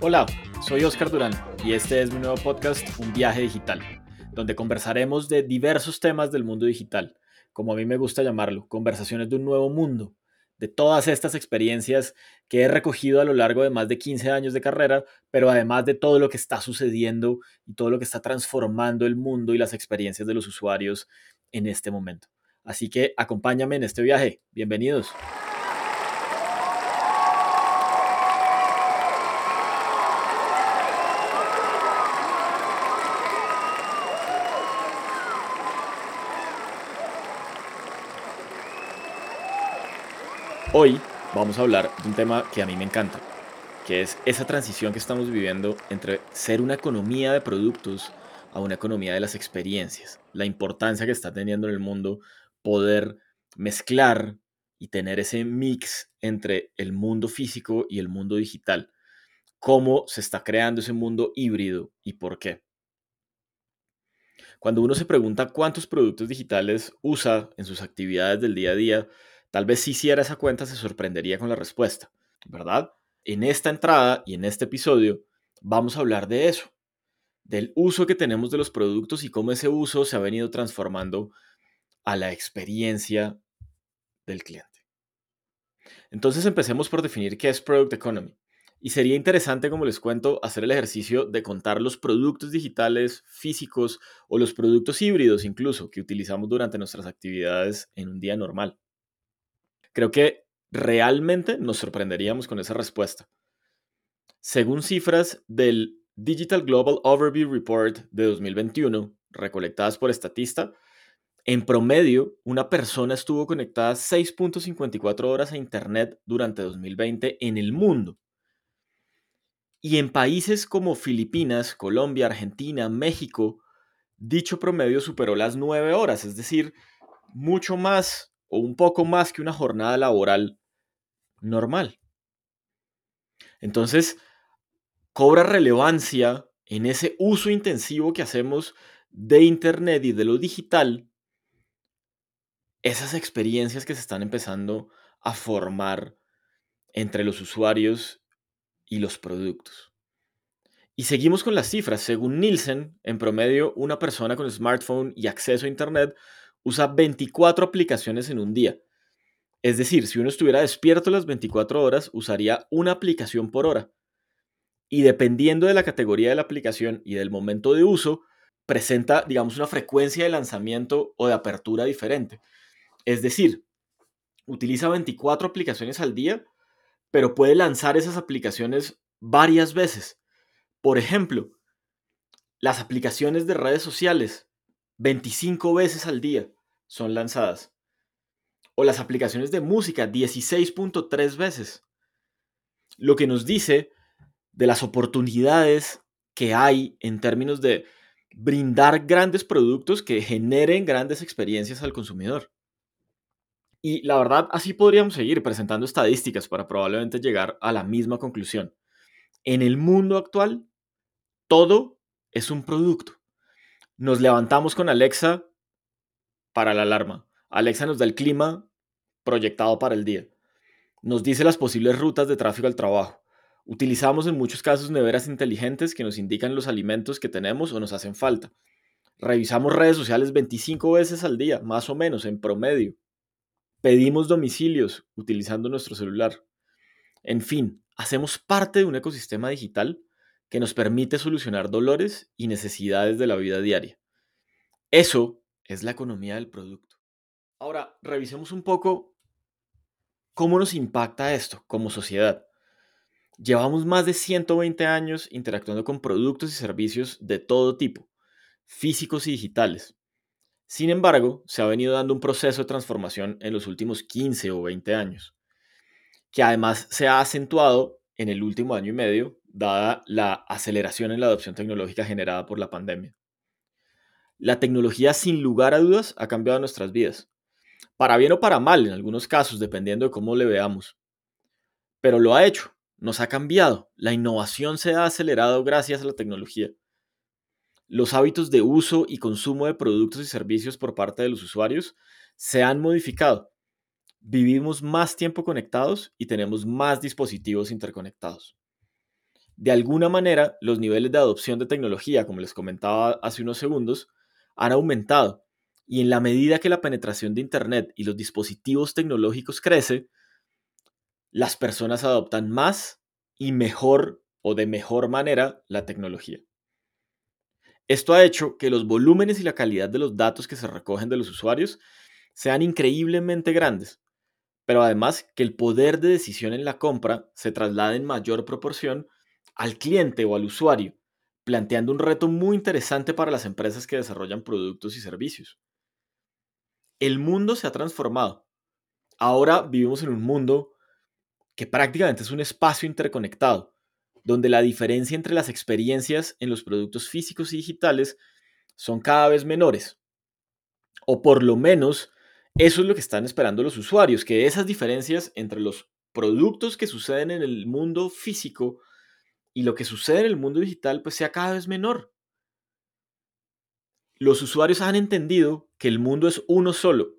Hola, soy Oscar Durán y este es mi nuevo podcast Un viaje digital, donde conversaremos de diversos temas del mundo digital, como a mí me gusta llamarlo, conversaciones de un nuevo mundo, de todas estas experiencias que he recogido a lo largo de más de 15 años de carrera, pero además de todo lo que está sucediendo y todo lo que está transformando el mundo y las experiencias de los usuarios en este momento. Así que acompáñame en este viaje. Bienvenidos. Hoy vamos a hablar de un tema que a mí me encanta, que es esa transición que estamos viviendo entre ser una economía de productos a una economía de las experiencias, la importancia que está teniendo en el mundo poder mezclar y tener ese mix entre el mundo físico y el mundo digital. Cómo se está creando ese mundo híbrido y por qué. Cuando uno se pregunta cuántos productos digitales usa en sus actividades del día a día, Tal vez si hiciera esa cuenta se sorprendería con la respuesta, ¿verdad? En esta entrada y en este episodio vamos a hablar de eso, del uso que tenemos de los productos y cómo ese uso se ha venido transformando a la experiencia del cliente. Entonces empecemos por definir qué es Product Economy. Y sería interesante, como les cuento, hacer el ejercicio de contar los productos digitales físicos o los productos híbridos incluso que utilizamos durante nuestras actividades en un día normal. Creo que realmente nos sorprenderíamos con esa respuesta. Según cifras del Digital Global Overview Report de 2021, recolectadas por Statista, en promedio, una persona estuvo conectada 6.54 horas a Internet durante 2020 en el mundo. Y en países como Filipinas, Colombia, Argentina, México, dicho promedio superó las 9 horas, es decir, mucho más o un poco más que una jornada laboral normal. Entonces, cobra relevancia en ese uso intensivo que hacemos de Internet y de lo digital, esas experiencias que se están empezando a formar entre los usuarios y los productos. Y seguimos con las cifras. Según Nielsen, en promedio, una persona con smartphone y acceso a Internet usa 24 aplicaciones en un día. Es decir, si uno estuviera despierto las 24 horas, usaría una aplicación por hora. Y dependiendo de la categoría de la aplicación y del momento de uso, presenta, digamos, una frecuencia de lanzamiento o de apertura diferente. Es decir, utiliza 24 aplicaciones al día, pero puede lanzar esas aplicaciones varias veces. Por ejemplo, las aplicaciones de redes sociales 25 veces al día son lanzadas. O las aplicaciones de música 16.3 veces. Lo que nos dice de las oportunidades que hay en términos de brindar grandes productos que generen grandes experiencias al consumidor. Y la verdad, así podríamos seguir presentando estadísticas para probablemente llegar a la misma conclusión. En el mundo actual, todo es un producto. Nos levantamos con Alexa para la alarma. Alexa nos da el clima proyectado para el día. Nos dice las posibles rutas de tráfico al trabajo. Utilizamos en muchos casos neveras inteligentes que nos indican los alimentos que tenemos o nos hacen falta. Revisamos redes sociales 25 veces al día, más o menos, en promedio. Pedimos domicilios utilizando nuestro celular. En fin, hacemos parte de un ecosistema digital que nos permite solucionar dolores y necesidades de la vida diaria. Eso es la economía del producto. Ahora, revisemos un poco cómo nos impacta esto como sociedad. Llevamos más de 120 años interactuando con productos y servicios de todo tipo, físicos y digitales. Sin embargo, se ha venido dando un proceso de transformación en los últimos 15 o 20 años, que además se ha acentuado en el último año y medio dada la aceleración en la adopción tecnológica generada por la pandemia. La tecnología sin lugar a dudas ha cambiado nuestras vidas, para bien o para mal en algunos casos, dependiendo de cómo le veamos. Pero lo ha hecho, nos ha cambiado, la innovación se ha acelerado gracias a la tecnología. Los hábitos de uso y consumo de productos y servicios por parte de los usuarios se han modificado. Vivimos más tiempo conectados y tenemos más dispositivos interconectados. de alguna manera los niveles de adopción de tecnología, como les comentaba hace unos segundos, han aumentado. Y en la medida que la penetración de Internet y los dispositivos tecnológicos crece, las personas adoptan más y mejor o de mejor manera la tecnología. Esto ha hecho que los volúmenes y la calidad de los datos que se recogen de los usuarios sean increíblemente grandes, pero además que el poder de decisión en la compra se traslade en mayor proporción al cliente o al usuario, planteando un reto muy interesante para las empresas que desarrollan productos y servicios. El mundo se ha transformado. Ahora vivimos en un mundo que prácticamente es un espacio interconectado, donde la diferencia entre las experiencias en los productos físicos y digitales son cada vez menores. O por lo menos eso es lo que están esperando los usuarios, que esas diferencias entre los productos que suceden en el mundo físico y lo que sucede en el mundo digital pues sea cada vez menor. Los usuarios han entendido que el mundo es uno solo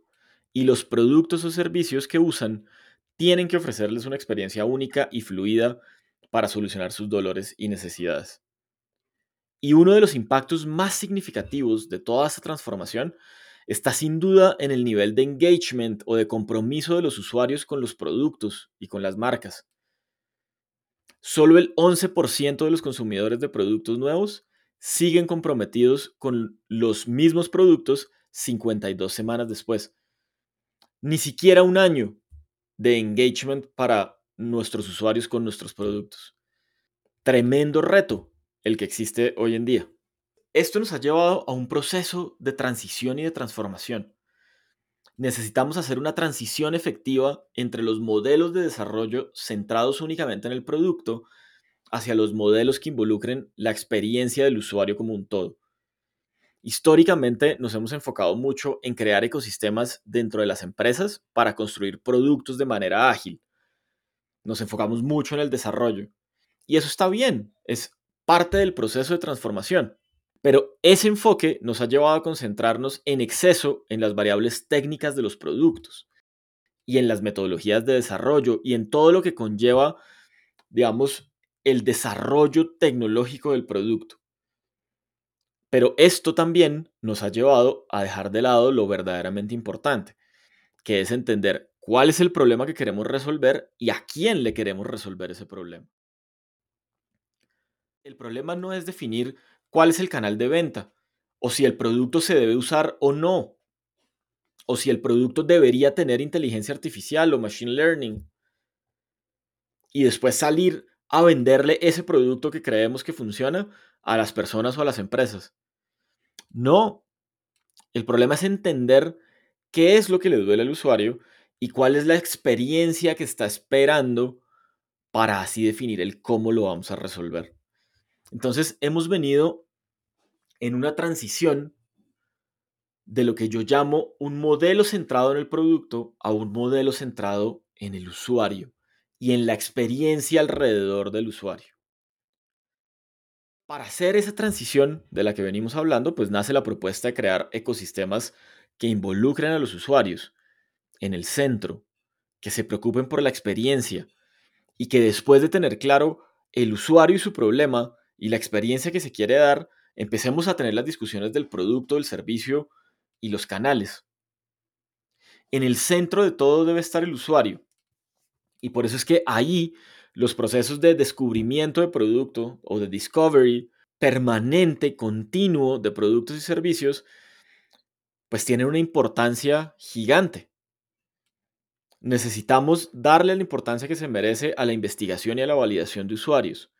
y los productos o servicios que usan tienen que ofrecerles una experiencia única y fluida para solucionar sus dolores y necesidades. Y uno de los impactos más significativos de toda esta transformación está sin duda en el nivel de engagement o de compromiso de los usuarios con los productos y con las marcas. Solo el 11% de los consumidores de productos nuevos siguen comprometidos con los mismos productos 52 semanas después. Ni siquiera un año de engagement para nuestros usuarios con nuestros productos. Tremendo reto el que existe hoy en día. Esto nos ha llevado a un proceso de transición y de transformación. Necesitamos hacer una transición efectiva entre los modelos de desarrollo centrados únicamente en el producto hacia los modelos que involucren la experiencia del usuario como un todo. Históricamente nos hemos enfocado mucho en crear ecosistemas dentro de las empresas para construir productos de manera ágil, nos enfocamos mucho en el desarrollo. Y eso está bien, es parte del proceso de transformación. Pero ese enfoque nos ha llevado a concentrarnos en exceso en las variables técnicas de los productos y en las metodologías de desarrollo y en todo lo que conlleva, digamos, el desarrollo tecnológico del producto. Pero esto también nos ha llevado a dejar de lado lo verdaderamente importante, que es entender cuál es el problema que queremos resolver y a quién le queremos resolver ese problema. El problema no es definir cuál es el canal de venta, o si el producto se debe usar o no, o si el producto debería tener inteligencia artificial o machine learning, y después salir a venderle ese producto que creemos que funciona a las personas o a las empresas. No, el problema es entender qué es lo que le duele al usuario y cuál es la experiencia que está esperando para así definir el cómo lo vamos a resolver. Entonces, hemos venido en una transición de lo que yo llamo un modelo centrado en el producto a un modelo centrado en el usuario y en la experiencia alrededor del usuario. Para hacer esa transición de la que venimos hablando, pues nace la propuesta de crear ecosistemas que involucren a los usuarios en el centro, que se preocupen por la experiencia y que después de tener claro el usuario y su problema y la experiencia que se quiere dar, empecemos a tener las discusiones del producto, del servicio y los canales. En el centro de todo debe estar el usuario. Y por eso es que ahí los procesos de descubrimiento de producto o de discovery permanente, continuo de productos y servicios, pues tienen una importancia gigante necesitamos darle la importancia que se merece a la investigación y a la validación de usuarios.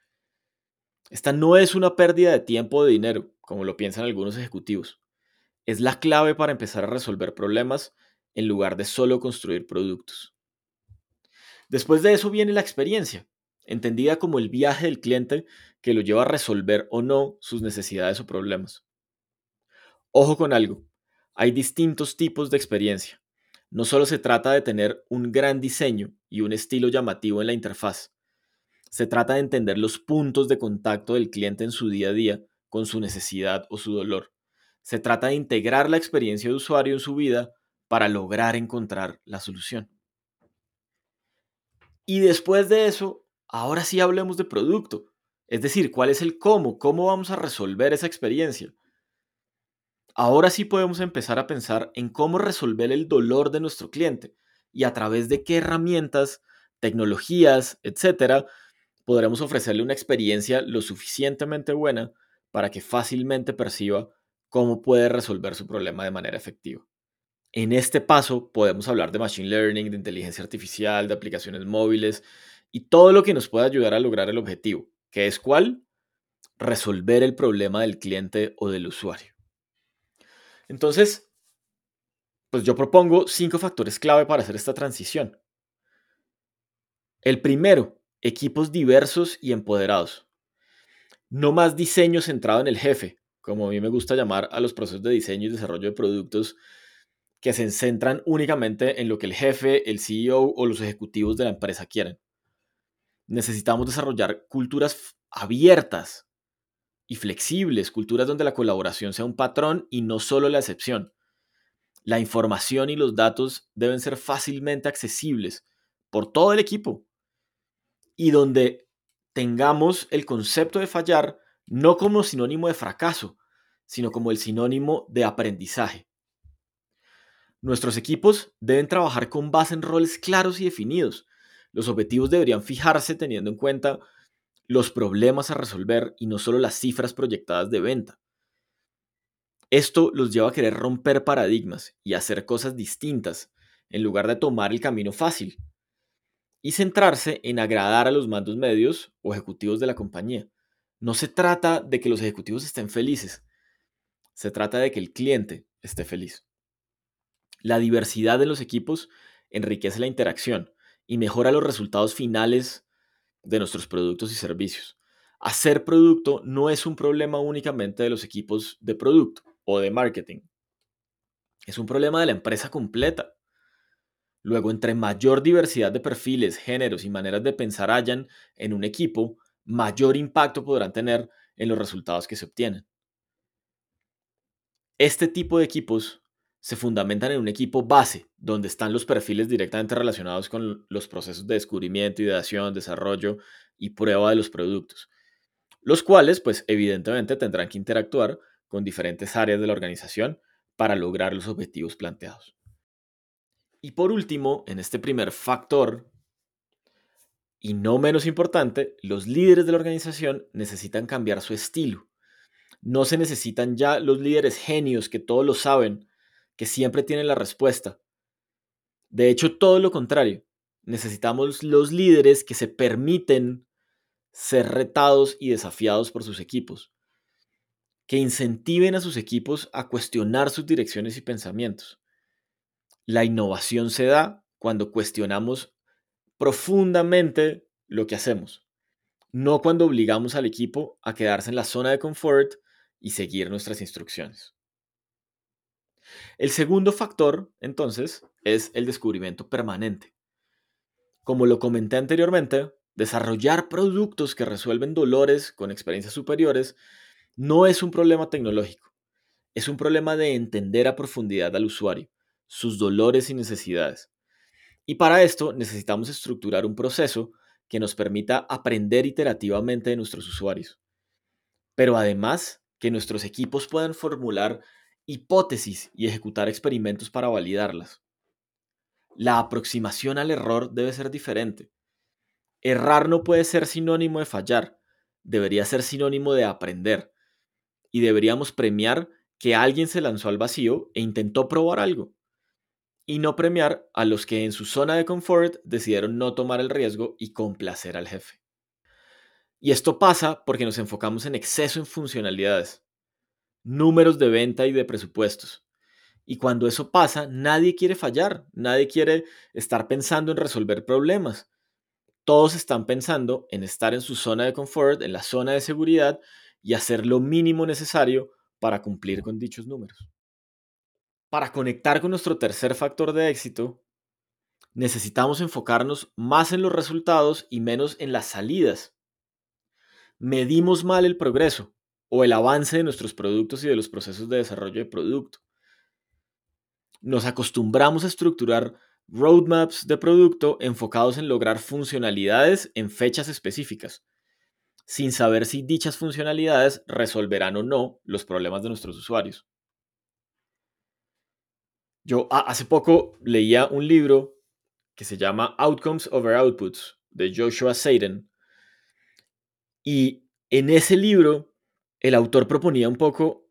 Esta no es una pérdida de tiempo o de dinero, como lo piensan algunos ejecutivos. Es la clave para empezar a resolver problemas en lugar de solo construir productos. Después de eso viene la experiencia, entendida como el viaje del cliente que lo lleva a resolver o no sus necesidades o problemas. Ojo con algo, hay distintos tipos de experiencia. No solo se trata de tener un gran diseño y un estilo llamativo en la interfaz. Se trata de entender los puntos de contacto del cliente en su día a día con su necesidad o su dolor. Se trata de integrar la experiencia de usuario en su vida para lograr encontrar la solución. Y después de eso, ahora sí hablemos de producto. Es decir, ¿cuál es el cómo? ¿Cómo vamos a resolver esa experiencia? Ahora sí podemos empezar a pensar en cómo resolver el dolor de nuestro cliente y a través de qué herramientas, tecnologías, etcétera, podremos ofrecerle una experiencia lo suficientemente buena para que fácilmente perciba cómo puede resolver su problema de manera efectiva. En este paso podemos hablar de Machine Learning, de inteligencia artificial, de aplicaciones móviles y todo lo que nos pueda ayudar a lograr el objetivo, que es cuál? Resolver el problema del cliente o del usuario. Entonces, pues yo propongo cinco factores clave para hacer esta transición. El primero, equipos diversos y empoderados. No más diseño centrado en el jefe, como a mí me gusta llamar a los procesos de diseño y desarrollo de productos que se centran únicamente en lo que el jefe, el CEO o los ejecutivos de la empresa quieren. Necesitamos desarrollar culturas abiertas y flexibles, culturas donde la colaboración sea un patrón y no solo la excepción. La información y los datos deben ser fácilmente accesibles por todo el equipo y donde tengamos el concepto de fallar no como sinónimo de fracaso, sino como el sinónimo de aprendizaje. Nuestros equipos deben trabajar con base en roles claros y definidos. Los objetivos deberían fijarse teniendo en cuenta los problemas a resolver y no solo las cifras proyectadas de venta. Esto los lleva a querer romper paradigmas y hacer cosas distintas en lugar de tomar el camino fácil y centrarse en agradar a los mandos medios o ejecutivos de la compañía. No se trata de que los ejecutivos estén felices, se trata de que el cliente esté feliz. La diversidad de los equipos enriquece la interacción y mejora los resultados finales de nuestros productos y servicios. Hacer producto no es un problema únicamente de los equipos de producto o de marketing. Es un problema de la empresa completa. Luego, entre mayor diversidad de perfiles, géneros y maneras de pensar hayan en un equipo, mayor impacto podrán tener en los resultados que se obtienen. Este tipo de equipos se fundamentan en un equipo base, donde están los perfiles directamente relacionados con los procesos de descubrimiento, ideación, desarrollo y prueba de los productos, los cuales, pues evidentemente, tendrán que interactuar con diferentes áreas de la organización para lograr los objetivos planteados. Y por último, en este primer factor, y no menos importante, los líderes de la organización necesitan cambiar su estilo. No se necesitan ya los líderes genios que todos lo saben que siempre tienen la respuesta. De hecho, todo lo contrario. Necesitamos los líderes que se permiten ser retados y desafiados por sus equipos, que incentiven a sus equipos a cuestionar sus direcciones y pensamientos. La innovación se da cuando cuestionamos profundamente lo que hacemos, no cuando obligamos al equipo a quedarse en la zona de confort y seguir nuestras instrucciones. El segundo factor, entonces, es el descubrimiento permanente. Como lo comenté anteriormente, desarrollar productos que resuelven dolores con experiencias superiores no es un problema tecnológico, es un problema de entender a profundidad al usuario, sus dolores y necesidades. Y para esto necesitamos estructurar un proceso que nos permita aprender iterativamente de nuestros usuarios. Pero además, que nuestros equipos puedan formular hipótesis y ejecutar experimentos para validarlas. La aproximación al error debe ser diferente. Errar no puede ser sinónimo de fallar, debería ser sinónimo de aprender. Y deberíamos premiar que alguien se lanzó al vacío e intentó probar algo. Y no premiar a los que en su zona de confort decidieron no tomar el riesgo y complacer al jefe. Y esto pasa porque nos enfocamos en exceso en funcionalidades números de venta y de presupuestos. Y cuando eso pasa, nadie quiere fallar, nadie quiere estar pensando en resolver problemas. Todos están pensando en estar en su zona de confort, en la zona de seguridad y hacer lo mínimo necesario para cumplir con dichos números. Para conectar con nuestro tercer factor de éxito, necesitamos enfocarnos más en los resultados y menos en las salidas. Medimos mal el progreso, o el avance de nuestros productos y de los procesos de desarrollo de producto. Nos acostumbramos a estructurar roadmaps de producto enfocados en lograr funcionalidades en fechas específicas, sin saber si dichas funcionalidades resolverán o no los problemas de nuestros usuarios. Yo hace poco leía un libro que se llama Outcomes over Outputs de Joshua Seiden. Y en ese libro, el autor proponía un poco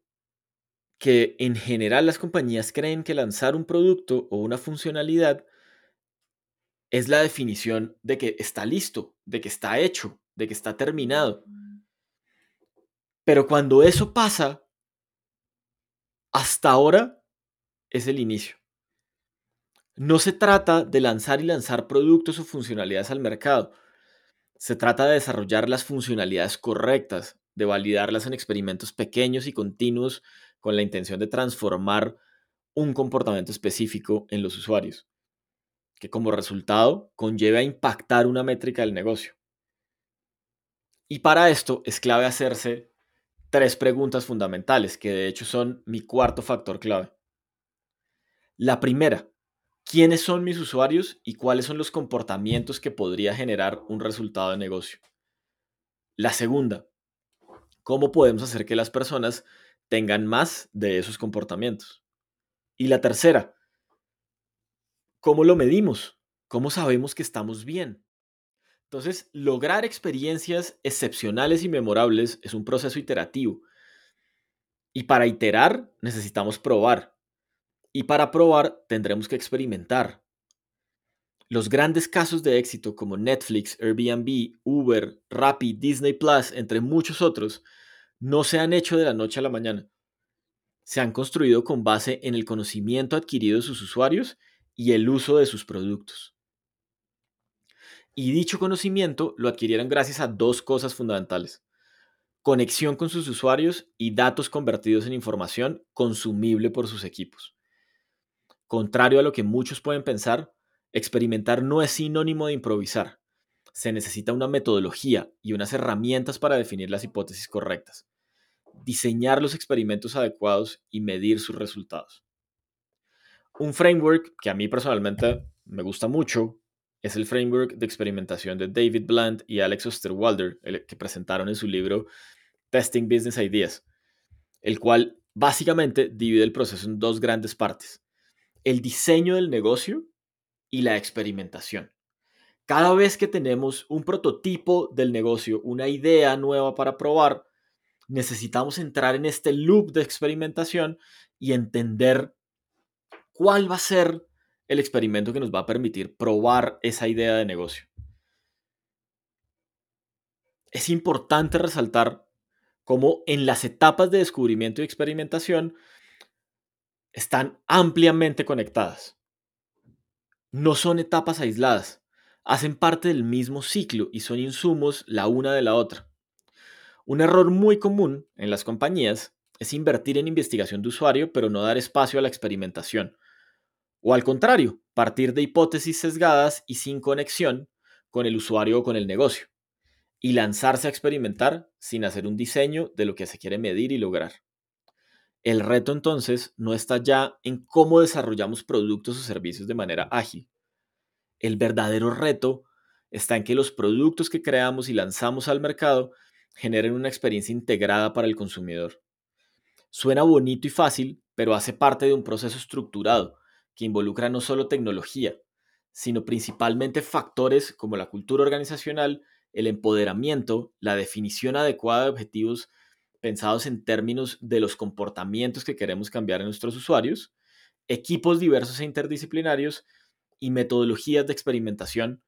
que en general las compañías creen que lanzar un producto o una funcionalidad es la definición de que está listo, de que está hecho, de que está terminado. Pero cuando eso pasa, hasta ahora es el inicio. No se trata de lanzar y lanzar productos o funcionalidades al mercado. Se trata de desarrollar las funcionalidades correctas, de validarlas en experimentos pequeños y continuos con la intención de transformar un comportamiento específico en los usuarios que como resultado conlleve a impactar una métrica del negocio. Y para esto es clave hacerse tres preguntas fundamentales, que de hecho son mi cuarto factor clave. La primera, ¿quiénes son mis usuarios y cuáles son los comportamientos que podría generar un resultado de negocio? La segunda, ¿cómo podemos hacer que las personas tengan más de esos comportamientos? Y la tercera, ¿Cómo lo medimos? ¿Cómo sabemos que estamos bien? Entonces, lograr experiencias excepcionales y memorables es un proceso iterativo. Y para iterar necesitamos probar. Y para probar tendremos que experimentar. Los grandes casos de éxito como Netflix, Airbnb, Uber, Rappi, Disney Plus, entre muchos otros, no se han hecho de la noche a la mañana. Se han construido con base en el conocimiento adquirido de sus usuarios y el uso de sus productos. Y dicho conocimiento lo adquirieron gracias a dos cosas fundamentales. Conexión con sus usuarios y datos convertidos en información consumible por sus equipos. Contrario a lo que muchos pueden pensar, experimentar no es sinónimo de improvisar. Se necesita una metodología y unas herramientas para definir las hipótesis correctas, diseñar los experimentos adecuados y medir sus resultados. Un framework que a mí personalmente me gusta mucho es el framework de experimentación de David Bland y Alex Osterwalder, que presentaron en su libro Testing Business Ideas, el cual básicamente divide el proceso en dos grandes partes, el diseño del negocio y la experimentación. Cada vez que tenemos un prototipo del negocio, una idea nueva para probar, necesitamos entrar en este loop de experimentación y entender cuál va a ser el experimento que nos va a permitir probar esa idea de negocio. Es importante resaltar cómo en las etapas de descubrimiento y experimentación están ampliamente conectadas. No son etapas aisladas, hacen parte del mismo ciclo y son insumos la una de la otra. Un error muy común en las compañías es invertir en investigación de usuario pero no dar espacio a la experimentación o al contrario, partir de hipótesis sesgadas y sin conexión con el usuario o con el negocio. Y lanzarse a experimentar sin hacer un diseño de lo que se quiere medir y lograr. El reto entonces no está ya en cómo desarrollamos productos o servicios de manera ágil. El verdadero reto está en que los productos que creamos y lanzamos al mercado generen una experiencia integrada para el consumidor. Suena bonito y fácil, pero hace parte de un proceso estructurado que involucra no solo tecnología, sino principalmente factores como la cultura organizacional, el empoderamiento, la definición adecuada de objetivos pensados en términos de los comportamientos que queremos cambiar en nuestros usuarios, equipos diversos e interdisciplinarios y metodologías de experimentación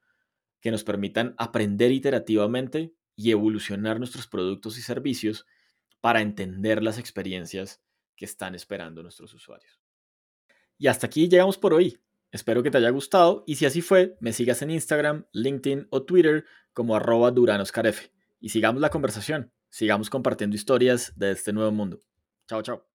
que nos permitan aprender iterativamente y evolucionar nuestros productos y servicios para entender las experiencias que están esperando nuestros usuarios. Y hasta aquí llegamos por hoy. Espero que te haya gustado y si así fue, me sigas en Instagram, LinkedIn o Twitter como arroba duranoscarefe. Y sigamos la conversación, sigamos compartiendo historias de este nuevo mundo. Chao, chao.